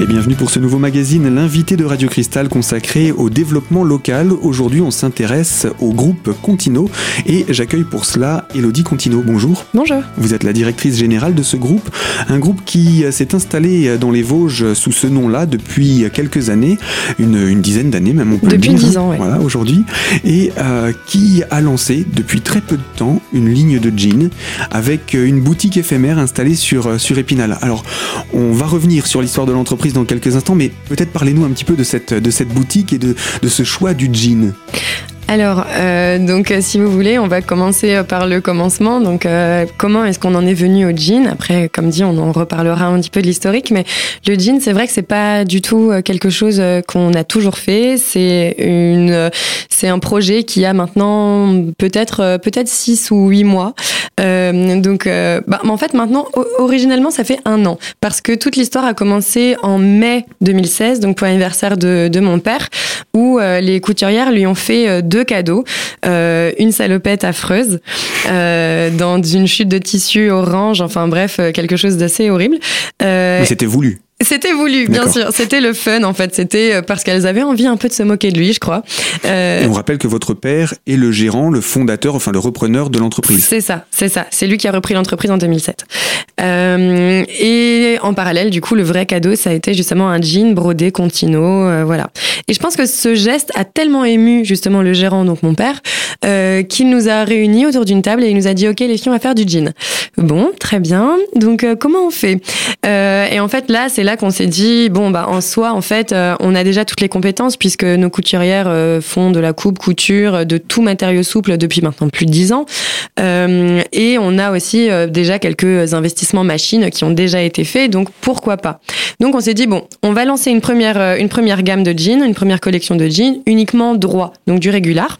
Et bienvenue pour ce nouveau magazine, l'invité de Radio Cristal consacré au développement local. Aujourd'hui, on s'intéresse au groupe Contino et j'accueille pour cela Elodie Contino. Bonjour. Bonjour. Vous êtes la directrice générale de ce groupe, un groupe qui s'est installé dans les Vosges sous ce nom-là depuis quelques années, une, dizaine d'années même on peut depuis le dire. Depuis dix ans, oui. Voilà, aujourd'hui, et euh, qui a lancé depuis très peu de temps une ligne de jeans avec une boutique éphémère installée sur, sur Épinal. Alors, on va revenir sur l'histoire de l'entreprise dans quelques instants, mais peut-être parlez-nous un petit peu de cette, de cette boutique et de, de ce choix du jean. Alors, euh, donc, euh, si vous voulez, on va commencer euh, par le commencement. Donc, euh, comment est-ce qu'on en est venu au jean? Après, comme dit, on en reparlera un petit peu de l'historique, mais le jean, c'est vrai que c'est pas du tout quelque chose qu'on a toujours fait. C'est une, c'est un projet qui a maintenant peut-être, peut-être six ou huit mois. Euh, donc, bah, en fait, maintenant, originellement, ça fait un an, parce que toute l'histoire a commencé en mai 2016, donc pour l'anniversaire de, de mon père, où les couturières lui ont fait deux cadeaux. Euh, une salopette affreuse euh, dans une chute de tissu orange, enfin bref, quelque chose d'assez horrible. Euh, Mais c'était voulu. C'était voulu, bien sûr. C'était le fun, en fait. C'était euh, parce qu'elles avaient envie un peu de se moquer de lui, je crois. Euh... on rappelle que votre père est le gérant, le fondateur, enfin le repreneur de l'entreprise. C'est ça, c'est ça. C'est lui qui a repris l'entreprise en 2007. Euh, et en parallèle, du coup, le vrai cadeau, ça a été justement un jean brodé Contino, euh, voilà. Et je pense que ce geste a tellement ému justement le gérant, donc mon père, euh, qu'il nous a réunis autour d'une table et il nous a dit, ok, les filles, on va faire du jean. Bon, très bien. Donc, euh, comment on fait? Et en fait, là, c'est là qu'on s'est dit bon bah en soi en fait euh, on a déjà toutes les compétences puisque nos couturières euh, font de la coupe couture de tout matériau souple depuis maintenant plus de dix ans. Euh, et on a aussi déjà quelques investissements machines qui ont déjà été faits donc pourquoi pas. Donc on s'est dit bon on va lancer une première une première gamme de jeans une première collection de jeans uniquement droit donc du régular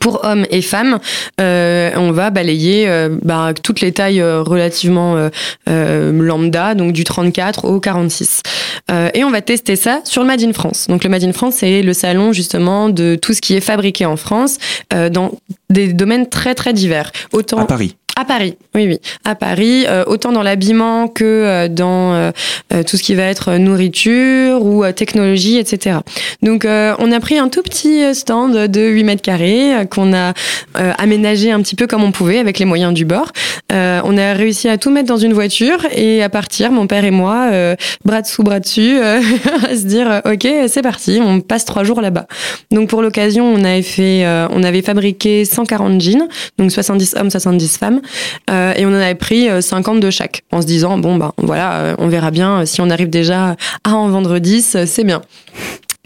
pour hommes et femmes, euh, on va balayer euh, bah, toutes les tailles euh, relativement euh, euh, lambda, donc du 34 au 46. Euh, et on va tester ça sur le Made in France. Donc le Made in France, c'est le salon justement de tout ce qui est fabriqué en France dans des domaines très très divers. Autant à Paris. À Paris, oui, oui. À Paris, euh, autant dans l'habillement que euh, dans euh, tout ce qui va être nourriture ou technologie, etc. Donc, on a pris un tout petit stand de 8 mètres carrés qu'on a aménagé un petit peu comme on pouvait avec les moyens du bord. on a réussi à tout mettre dans une voiture et à partir, mon père et moi, bras dessous, bras dessus, à se dire, ok, c'est parti, on passe trois jours là-bas. Donc, pour l'occasion, on avait fait, on avait fabriqué 140 jeans, donc 70 hommes, 70 femmes. Euh, et on en avait pris 50 euh, de chaque, en se disant bon bah voilà, euh, on verra bien si on arrive déjà à en vendre 10, c'est bien.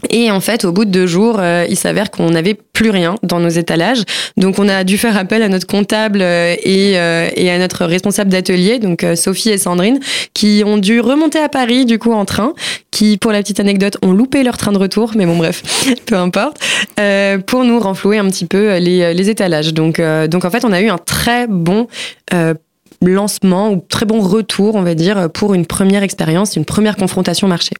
Et en fait, au bout de deux jours, il s'avère qu'on n'avait plus rien dans nos étalages. Donc, on a dû faire appel à notre comptable et, et à notre responsable d'atelier, donc Sophie et Sandrine, qui ont dû remonter à Paris, du coup, en train, qui, pour la petite anecdote, ont loupé leur train de retour, mais bon, bref, peu importe, euh, pour nous renflouer un petit peu les, les étalages. Donc, euh, donc, en fait, on a eu un très bon euh, lancement ou très bon retour, on va dire, pour une première expérience, une première confrontation marché.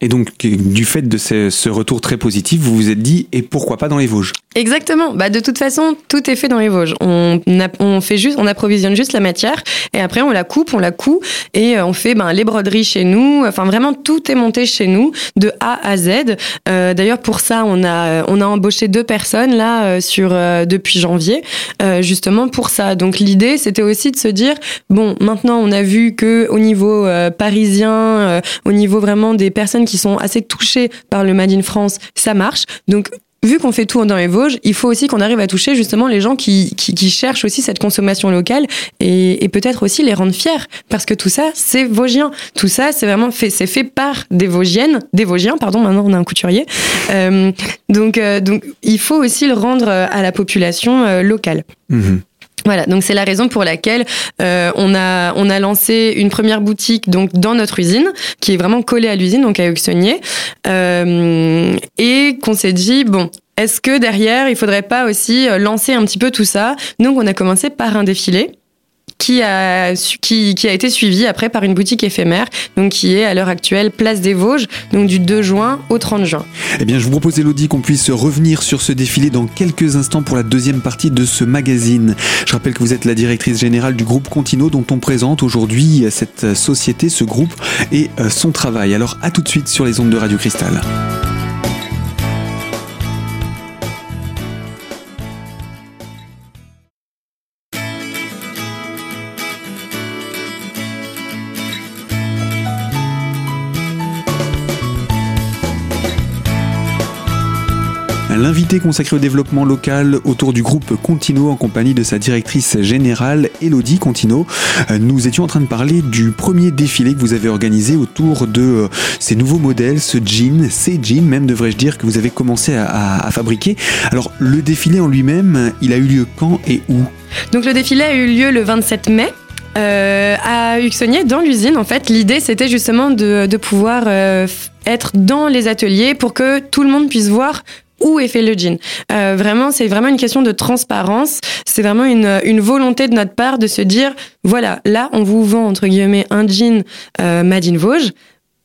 Et donc, du fait de ce, retour très positif, vous vous êtes dit, et pourquoi pas dans les Vosges? Exactement. Bah, de toute façon, tout est fait dans les Vosges. On, on fait juste, on approvisionne juste la matière, et après on la coupe, on la coud, et euh, on fait ben, les broderies chez nous. Enfin, vraiment, tout est monté chez nous, de A à Z. Euh, D'ailleurs, pour ça, on a, on a embauché deux personnes là euh, sur euh, depuis janvier, justement pour ça. Donc, l'idée, c'était aussi de se dire, bon, maintenant, on a vu que au niveau parisien, au niveau vraiment des personnes qui sont assez touchés par le Made in France, ça marche. Donc vu qu'on fait tout dans les Vosges, il faut aussi qu'on arrive à toucher justement les gens qui, qui, qui cherchent aussi cette consommation locale et, et peut-être aussi les rendre fiers parce que tout ça c'est vosgien. Tout ça c'est vraiment fait, c'est fait par des Vosgiennes, des Vosgiens, pardon. Maintenant on a un couturier. Euh, donc euh, donc il faut aussi le rendre à la population euh, locale. Mmh. Voilà, donc c'est la raison pour laquelle euh, on a on a lancé une première boutique donc dans notre usine qui est vraiment collée à l'usine donc à Auxonnier euh, et qu'on s'est dit bon est-ce que derrière il faudrait pas aussi lancer un petit peu tout ça? Donc on a commencé par un défilé qui a, qui, qui a été suivi après par une boutique éphémère, donc qui est à l'heure actuelle Place des Vosges, donc du 2 juin au 30 juin. Eh bien, je vous propose, Elodie, qu'on puisse revenir sur ce défilé dans quelques instants pour la deuxième partie de ce magazine. Je rappelle que vous êtes la directrice générale du groupe Contino, dont on présente aujourd'hui cette société, ce groupe et euh, son travail. Alors, à tout de suite sur les ondes de Radio Cristal. L'invité consacré au développement local autour du groupe Contino en compagnie de sa directrice générale Elodie Contino. Euh, nous étions en train de parler du premier défilé que vous avez organisé autour de euh, ces nouveaux modèles, ce jean, ces jeans même devrais-je dire que vous avez commencé à, fabriquer. Alors le défilé en lui-même, il a eu lieu quand et où? Donc le défilé a eu lieu le 27 mai. Euh, à Uxonnier, dans l'usine, en fait, l'idée c'était justement de, pouvoir être dans les ateliers pour que tout le monde puisse voir où est fait le jean. Euh, vraiment, c'est vraiment une question de transparence. C'est vraiment une, volonté de notre part de se dire, voilà, là, on vous vend, entre guillemets, un jean euh, Made in Vosges.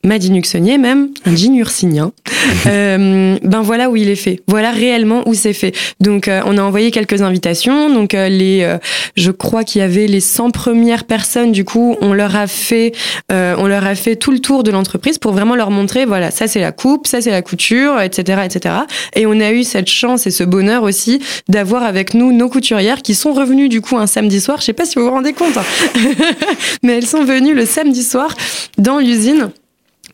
Madinuxonnier même, un jean ursinien. euh, ben voilà où il est fait. Voilà réellement où c'est fait. Donc euh, on a envoyé quelques invitations. Donc euh, les, je crois qu'il y avait les 100 premières personnes. Du coup, on leur a fait, on leur a fait tout le tour de l'entreprise pour vraiment leur montrer, voilà, ça c'est la coupe, ça c'est la couture, etc., etc. Et on a eu cette chance et ce bonheur aussi d'avoir avec nous nos couturières qui sont revenues du coup un samedi soir. Je sais pas si vous vous rendez compte, hein. mais elles sont venues le samedi soir dans l'usine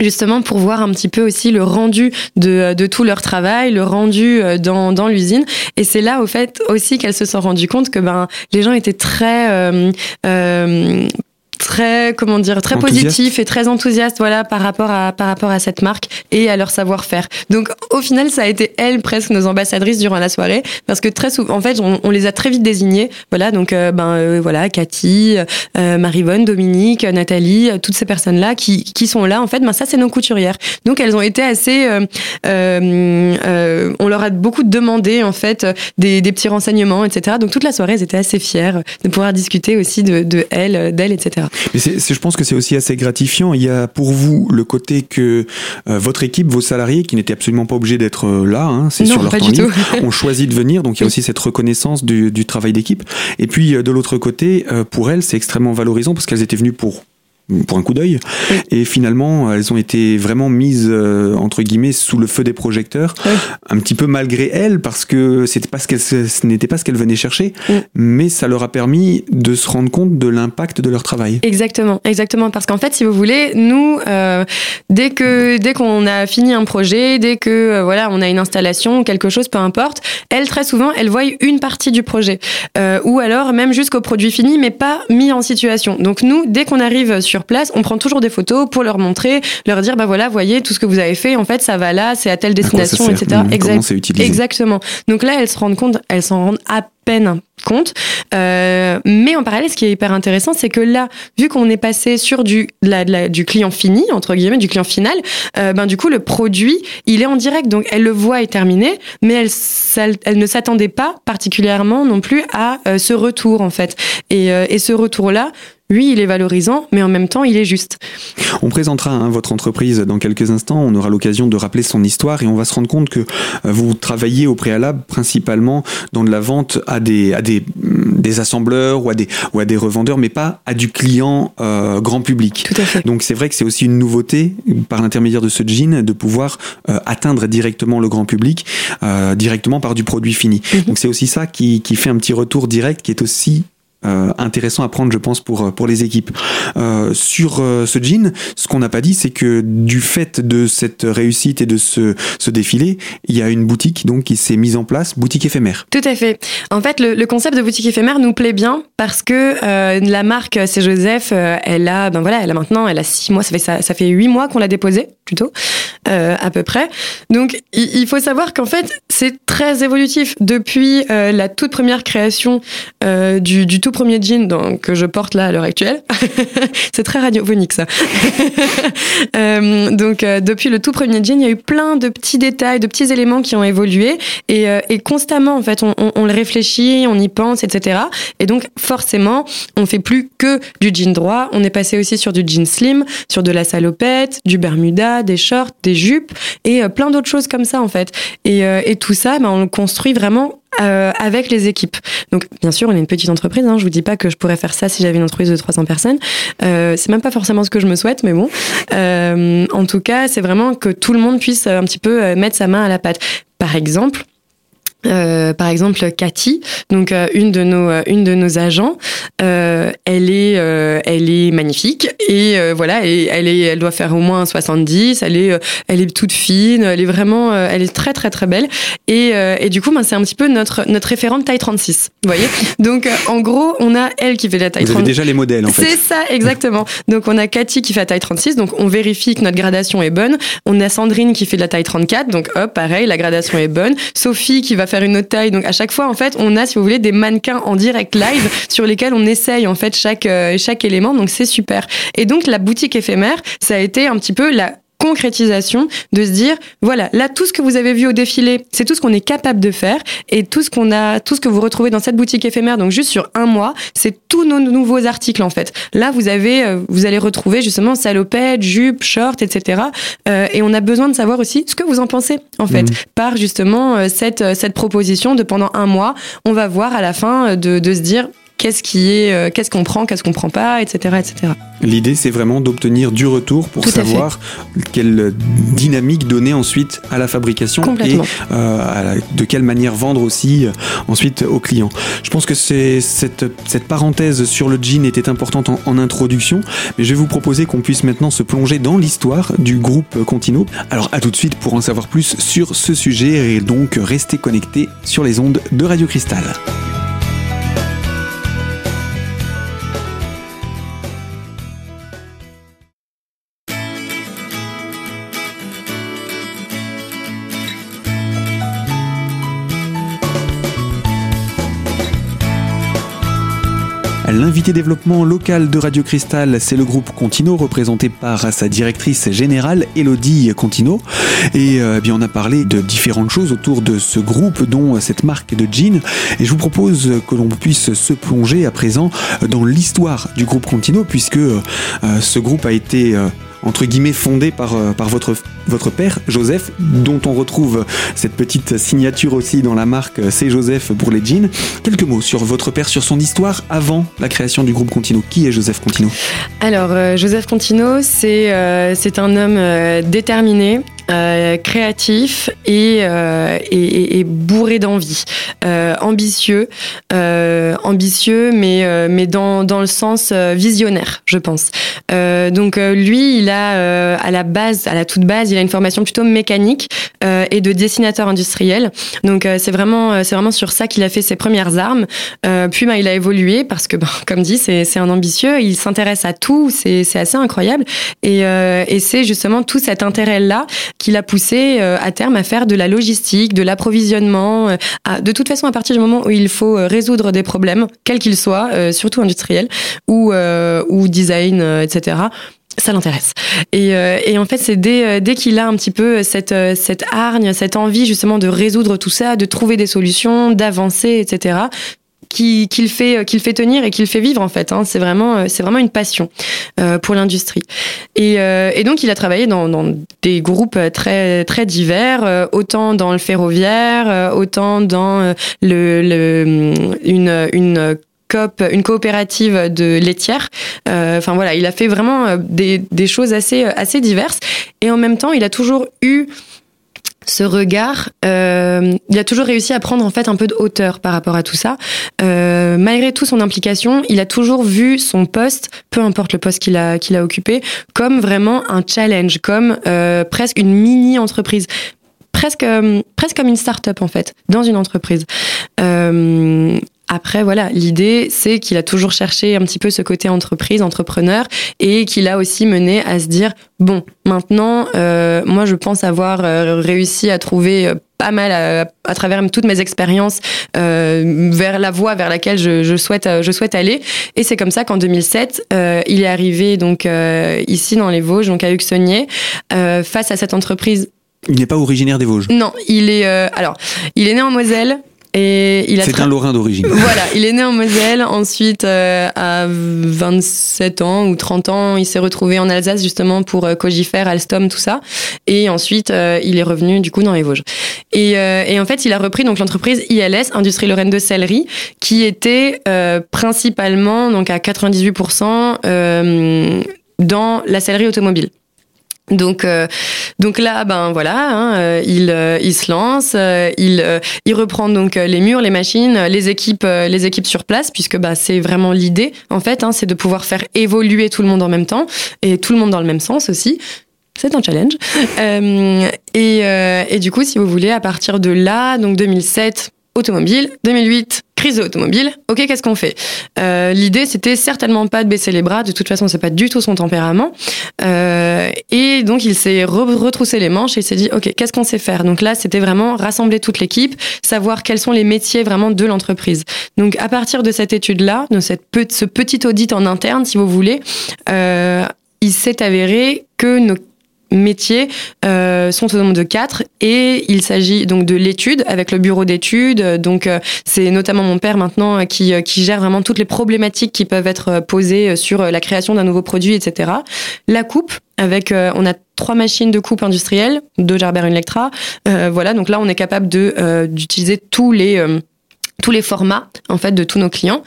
justement pour voir un petit peu aussi le rendu de, de tout leur travail, le rendu euh, dans, dans l'usine. Et c'est là, au fait, aussi qu'elles se sont rendues compte que ben, les gens étaient très euh, euh, très comment dire très positif et très enthousiaste voilà par rapport à par rapport à cette marque et à leur savoir-faire. Donc au final ça a été elles presque nos ambassadrices durant la soirée parce que très souvent en fait on, les a très vite désignées voilà donc euh, ben euh, voilà Cathy, euh, Marivonne, Dominique, Nathalie, toutes ces personnes là qui qui sont là en fait ben ça c'est nos couturières. Donc elles ont été assez on leur a beaucoup demandé en fait des, des petits renseignements etc. Donc toute la soirée elles étaient assez fières de pouvoir discuter aussi de de elles d'elles etc. Mais c'est, je pense que c'est aussi assez gratifiant. Il y a pour vous le côté que euh, votre équipe, vos salariés, qui n'étaient absolument pas obligés d'être euh, là, hein, c'est sur leur temps libre, ont choisi de venir. Donc il y a aussi cette reconnaissance du, du travail d'équipe. Et puis euh, de l'autre côté, pour elles, c'est extrêmement valorisant parce qu'elles étaient venues pour pour un coup d'œil. Et finalement, elles ont été vraiment mises euh, entre guillemets sous le feu des projecteurs, un petit peu malgré elles, parce que c'était pas ce qu'elles, ce n'était pas ce qu'elles venaient chercher, mais ça leur a permis de se rendre compte de l'impact de leur travail. Exactement, exactement, parce qu'en fait, si vous voulez, nous, euh, dès que dès qu'on a fini un projet, dès que euh, voilà, on a une installation, quelque chose, peu importe, elles très souvent, elles voient une partie du projet, ou alors même jusqu'au produit fini, mais pas mis en situation. Donc nous, dès qu'on arrive sur place, on prend toujours des photos pour leur montrer, leur dire bah voilà, voyez tout ce que vous avez fait, en fait ça va là, c'est à telle destination, etc. Exactement. Donc là, elles se rendent compte, elles s'en rendent à peine compte. Euh, mais en parallèle, ce qui est hyper intéressant, c'est que là, vu qu'on est passé sur du, du client fini, entre guillemets, du client final, euh, ben du coup, le produit, il est en direct. Donc, elle le voit et terminé, mais elle, elle ne s'attendait pas particulièrement non plus à euh, ce retour, en fait. Et, et ce retour-là, oui, il est valorisant, mais en même temps, il est juste. On présentera hein, votre entreprise dans quelques instants. On aura l'occasion de rappeler son histoire et on va se rendre compte que euh, vous travaillez au préalable principalement dans de la vente à des, à des, mm, des assembleurs ou à des, ou à des revendeurs, mais pas à du client euh, grand public. Tout à fait. Donc c'est vrai que c'est aussi une nouveauté par l'intermédiaire de ce jean de pouvoir euh, atteindre directement le grand public, directement par du produit fini. Mhm. Donc c'est aussi ça qui, qui fait un petit retour direct qui est aussi euh, intéressant à prendre, je pense, pour, euh, pour les équipes. Euh, sur ce jean, ce qu'on n'a pas dit, c'est que du fait de cette réussite et de ce, ce défilé, il y a une boutique donc qui s'est mise en place, boutique éphémère. Tout à fait. En fait, le, concept de boutique éphémère nous plaît bien parce que la marque C'est Joseph, elle a, ben voilà, elle a maintenant, elle a six mois, ça fait ça, fait huit mois qu'on l'a déposée plutôt. à peu près. Donc il faut savoir qu'en fait c'est très évolutif depuis la toute première création du, du, tout premier jean donc, que je porte là à l'heure actuelle. c'est très radiophonique ça. donc depuis le tout premier jean, il y a eu plein de petits détails, de petits éléments qui ont évolué et, et constamment en fait on, le réfléchit, on y pense, etc. Et donc forcément, on fait plus que du jean droit. On est passé aussi sur du jean slim, sur de la salopette, du bermuda, des shorts, des jupes et euh, plein d'autres choses comme ça en fait. Et, euh, tout ça, ben, on le construit vraiment euh, avec les équipes. Donc, bien sûr, on est une petite entreprise. Hein, je vous dis pas que je pourrais faire ça si j'avais une entreprise de 300 personnes. Euh, c'est même pas forcément ce que je me souhaite, mais bon. Euh, en tout cas, c'est vraiment que tout le monde puisse un petit peu mettre sa main à la pâte. Par exemple, euh, par exemple, Cathy, donc euh, une de nos euh, une de nos agents, euh, elle est elle est magnifique et voilà et elle est elle doit faire au moins 70, elle est elle est toute fine, elle est vraiment elle est très très très belle et, et du coup ben, c'est un petit peu notre notre référente taille 36, vous voyez. Donc en gros, on a elle qui fait la taille Vous avez déjà les modèles en fait. C'est ça exactement. Donc on a Cathy qui fait la taille 36, donc on vérifie que notre gradation est bonne. On a Sandrine qui fait de la taille 34, donc hop, pareil, la gradation est bonne. Sophie qui va faire une autre taille. Donc à chaque fois, en fait, on a, si vous voulez, des mannequins en direct live sur lesquels on essaye en fait chaque euh, chaque élément. Donc c'est super. Et donc la boutique éphémère, ça a été un petit peu la concrétisation de se dire voilà là tout ce que vous avez vu au défilé c'est tout ce qu'on est capable de faire et tout ce qu'on a tout ce que vous retrouvez dans cette boutique éphémère donc juste sur un mois c'est tous nos nouveaux articles en fait là vous avez euh, vous allez retrouver justement salopette jupe short etc euh, et on a besoin de savoir aussi ce que vous en pensez en fait mmh. par justement euh, cette cette proposition de pendant un mois on va voir à la fin de, de se dire qu'est-ce qui est, euh, qu'est-ce qu'on prend, qu'est-ce qu'on prend pas, etc., etc. L'idée, c'est vraiment d'obtenir du retour pour Tout savoir quelle dynamique donner ensuite à la fabrication et euh, à la- de quelle manière vendre aussi euh, ensuite aux clients. Je pense que c'est cette, cette parenthèse sur le jean était importante en, en introduction, mais je vais vous proposer qu'on puisse maintenant se plonger dans l'histoire du groupe Contino. Alors à tout de suite pour en savoir plus sur ce sujet et donc restez connectés sur les ondes de Radio Cristal. L'invité développement local de Radio Cristal, c'est le groupe Contino, représenté par sa directrice générale, Elodie Contino. Et euh, eh bien, on a parlé de différentes choses autour de ce groupe, dont cette marque de jeans. Et je vous propose que l'on puisse se plonger à présent dans l'histoire du groupe Contino, puisque euh, ce groupe a été euh, entre guillemets fondé par, euh, votre, père, Joseph, dont on retrouve cette petite signature aussi dans la marque euh, C'est Joseph pour les jeans. Quelques mots sur votre père, sur son histoire avant la création du groupe Contino. Qui est Joseph Contino? Alors, euh, Joseph Contino, c'est un homme déterminé, euh, créatif et, euh, et, et- bourré d'envie, Euh, ambitieux, euh, ambitieux, mais mais dans dans le sens visionnaire, je pense. Donc lui, il a à la base, à la toute base, il a une formation plutôt mécanique et de dessinateur industriel. Donc c'est vraiment c'est vraiment sur ça qu'il a fait ses premières armes. Puis ben, il a évolué parce que ben, comme dit, c'est c'est un ambitieux, il s'intéresse à tout, c'est assez incroyable et et c'est justement tout cet intérêt là qui l'a poussé euh, à terme à faire de la logistique, de l'approvisionnement. euh, de toute façon, à partir du moment où il faut euh, résoudre des problèmes, quels qu'ils soient, surtout industriels ou, ou design, etc., ça l'intéresse. Et, euh, et en fait, c'est dès, dès qu'il a un petit peu cette, cette hargne, cette envie justement de résoudre tout ça, de trouver des solutions, d'avancer, etc., qui- qu'il fait, tenir et qu'il fait vivre en fait. hein. C'est vraiment, euh, c'est vraiment une passion euh, pour l'industrie. Et, euh, donc, il a travaillé dans, des groupes très divers, euh, autant dans le ferroviaire, euh, autant dans euh, le, le une une une coopérative de laitière. Euh, Enfin voilà, il a fait vraiment euh, des, choses assez diverses. Et en même temps, il a toujours eu ce regard, euh, il a toujours réussi à prendre en fait un peu de hauteur par rapport à tout ça. Euh, malgré tout son implication, il a toujours vu son poste, peu importe le poste qu'il a qu'il a occupé, comme vraiment un challenge, comme euh, presque une mini entreprise, presque euh, presque comme une start-up en fait dans une entreprise. Euh, Après, voilà, l'idée, c'est qu'il a toujours cherché un petit peu ce côté entreprise, entrepreneur, et qu'il a aussi mené à se dire, bon, maintenant, euh, moi, je pense avoir euh, réussi à trouver euh, pas mal à, travers toutes mes expériences euh, vers la voie vers laquelle je, je souhaite je souhaite aller. Et c'est comme ça qu'en 2007 euh, il est arrivé donc euh, ici dans les Vosges donc à Uxonnier face à cette entreprise il n'est pas originaire des Vosges. Non il est alors il est né en Moselle c'est un Lorrain d'origine. Voilà, il est né en Moselle. Ensuite, euh, à 27 ans ou 30 ans, il s'est retrouvé en Alsace justement pour euh, Cogifère, Alstom, tout ça. Et ensuite, euh, il est revenu du coup dans les Vosges. Et, et en fait, il a repris donc l'entreprise ILS, Industrie Lorraine de Sellerie, qui était principalement donc à 98% dans la sellerie automobile. Donc, euh, donc là, ben voilà, hein, euh, il, euh, il se lance, il, il reprend donc les murs, les machines, les équipes, les équipes sur place, puisque bah c'est vraiment l'idée en fait, hein, c'est de pouvoir faire évoluer tout le monde en même temps et tout le monde dans le même sens aussi. C'est un challenge. et, et du coup, si vous voulez, à partir de là, donc 2007, automobile, 2008, crise automobile. Ok, qu'est-ce qu'on fait? Euh, L'idée, c'était certainement pas de baisser les bras. De toute façon, c'est pas du tout son tempérament. Euh, et donc, il s'est retroussé les manches et il s'est dit, ok, qu'est-ce qu'on sait faire? Donc là, c'était vraiment rassembler toute l'équipe, savoir quels sont les métiers vraiment de l'entreprise. Donc, à partir de cette étude-là, de cette ce petit audit en interne, si vous voulez, euh, il s'est avéré que nos métiers euh, sont au nombre de quatre et il s'agit donc de l'étude avec le bureau d'études. Donc euh, c'est notamment mon père maintenant qui, euh, qui gère vraiment toutes les problématiques qui peuvent être posées sur la création d'un nouveau produit, etc. La coupe avec on a trois machines de coupe industrielle, deux Gerber, une Lectra. voilà, donc là on est capable de d'utiliser tous les tous les formats en fait de tous nos clients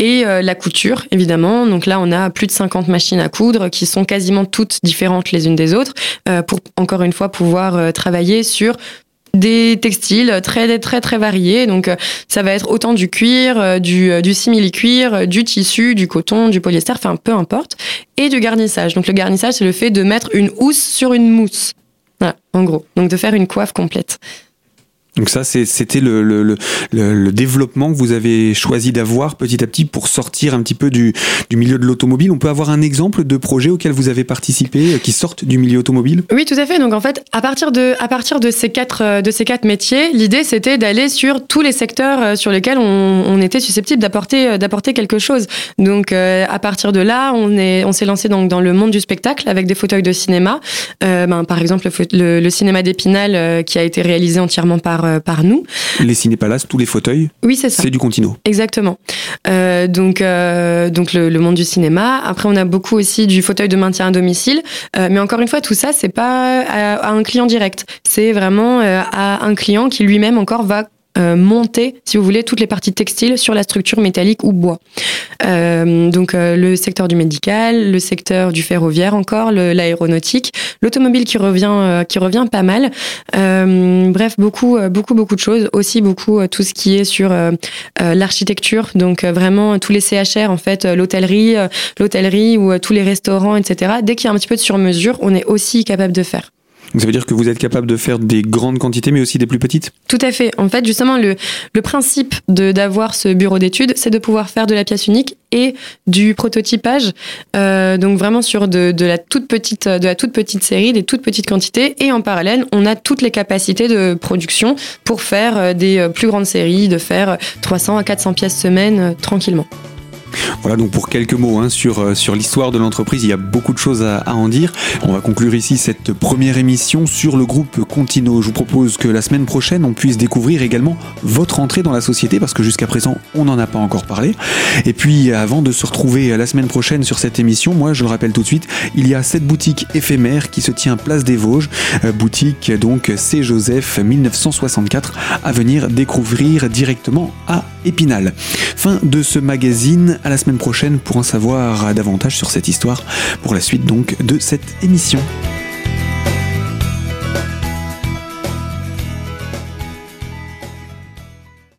et euh, la couture, évidemment. Donc là, on a plus de 50 machines à coudre qui sont quasiment toutes différentes les unes des autres euh, pour, encore une fois, pouvoir euh, travailler sur des textiles très très très variés. Donc ça va être autant du cuir du, du simili cuir du tissu du coton du polyester enfin peu importe et du garnissage. Donc le garnissage c'est le fait de mettre une housse sur une mousse. Voilà en gros. Donc de faire une coiffe complète donc ça, c'était le, développement que vous avez choisi d'avoir petit à petit pour sortir un petit peu du, milieu de l'automobile. On peut avoir un exemple de projet auquel vous avez participé euh, qui sortent du milieu automobile? Oui, tout à fait. Donc en fait, à partir de, à partir de ces quatre, euh, de ces quatre métiers, l'idée c'était d'aller sur tous les secteurs euh, sur lesquels on, était susceptible d'apporter, quelque chose. Donc à partir de là, on est, on s'est lancé donc dans le monde du spectacle avec des fauteuils de cinéma. Ben, par exemple, le, le cinéma d'Épinal qui a été réalisé entièrement par euh, par, nous. Les cinépalaces, tous les fauteuils Oui, c'est ça. C'est du Contino. Exactement. Euh, donc, euh, donc le, monde du cinéma. Après, on a beaucoup aussi du fauteuil de maintien à domicile. mais encore une fois, tout ça, c'est pas à, un client direct. C'est vraiment à un client qui lui-même encore va euh, monter, si vous voulez, toutes les parties textiles sur la structure métallique ou bois. Euh, donc euh, le secteur du médical, le secteur du ferroviaire encore, l'aéronautique, l'automobile qui revient, qui revient pas mal. bref, beaucoup, beaucoup, beaucoup de choses. Aussi beaucoup tout ce qui est sur l'architecture, donc vraiment tous les CHR en fait, l'hôtellerie, l'hôtellerie ou tous les restaurants, etc. Dès qu'il y a un petit peu de sur-mesure, on est aussi capable de faire. Donc ça veut dire que vous êtes capable de faire des grandes quantités, mais aussi des plus petites? Tout à fait. En fait, justement, le, le principe d'avoir ce bureau d'études, c'est de pouvoir faire de la pièce unique et du prototypage. Euh, donc vraiment sur de, de, la toute petite, de la toute petite série, des toutes petites quantités. Et en parallèle, on a toutes les capacités de production pour faire euh, des euh, plus grandes séries, de faire 300 à 400 pièces semaine tranquillement. Voilà donc pour quelques mots hein, sur, euh, sur l'histoire de l'entreprise, il y a beaucoup de choses à, en dire. On va conclure ici cette première émission sur le groupe Contino. Je vous propose que la semaine prochaine, on puisse découvrir également votre entrée dans la société parce que jusqu'à présent, on n'en a pas encore parlé. Et puis avant de se retrouver la semaine prochaine sur cette émission, moi je le rappelle tout de suite, il y a cette boutique éphémère qui se tient place des Vosges, euh, boutique donc C. Joseph 1964 à venir découvrir directement à Épinal. Fin de ce magazine à la semaine prochaine pour en savoir davantage sur cette histoire pour la suite donc de cette émission.